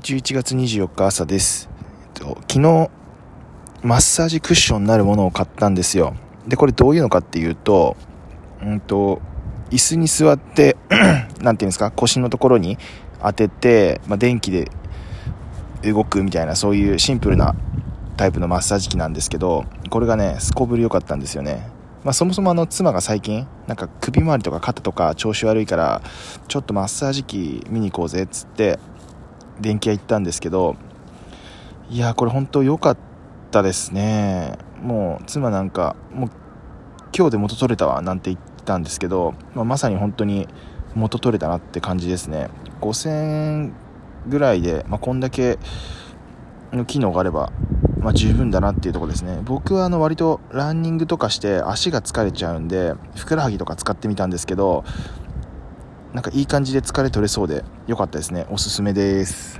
11月24日朝です。えっと昨日、マッサージクッションになるものを買ったんですよ。で、これどういうのかっていうと、うんと、椅子に座って、なんていうんですか、腰のところに当てて、まあ、電気で動くみたいな、そういうシンプルなタイプのマッサージ機なんですけど、これがね、すこぶり良かったんですよね。まあ、そもそもあの妻が最近なんか首周りとか肩とか調子悪いからちょっとマッサージ機見に行こうぜっつって電気屋行ったんですけどいやこれ本当良かったですね。もう妻なんかもう今日で元取れたわなんて言ったんですけど、まあ、まさに本当に元取れたなって感じですね。5000円ぐらいで、まあ、こんだけの機能があれば、まあ、十分だなっていうとこですね。僕はあの割とランニングとかして足が疲れちゃうんでふくらはぎとか使ってみたんですけどなんかいい感じで疲れ取れそうで良かったですね。おすすめです。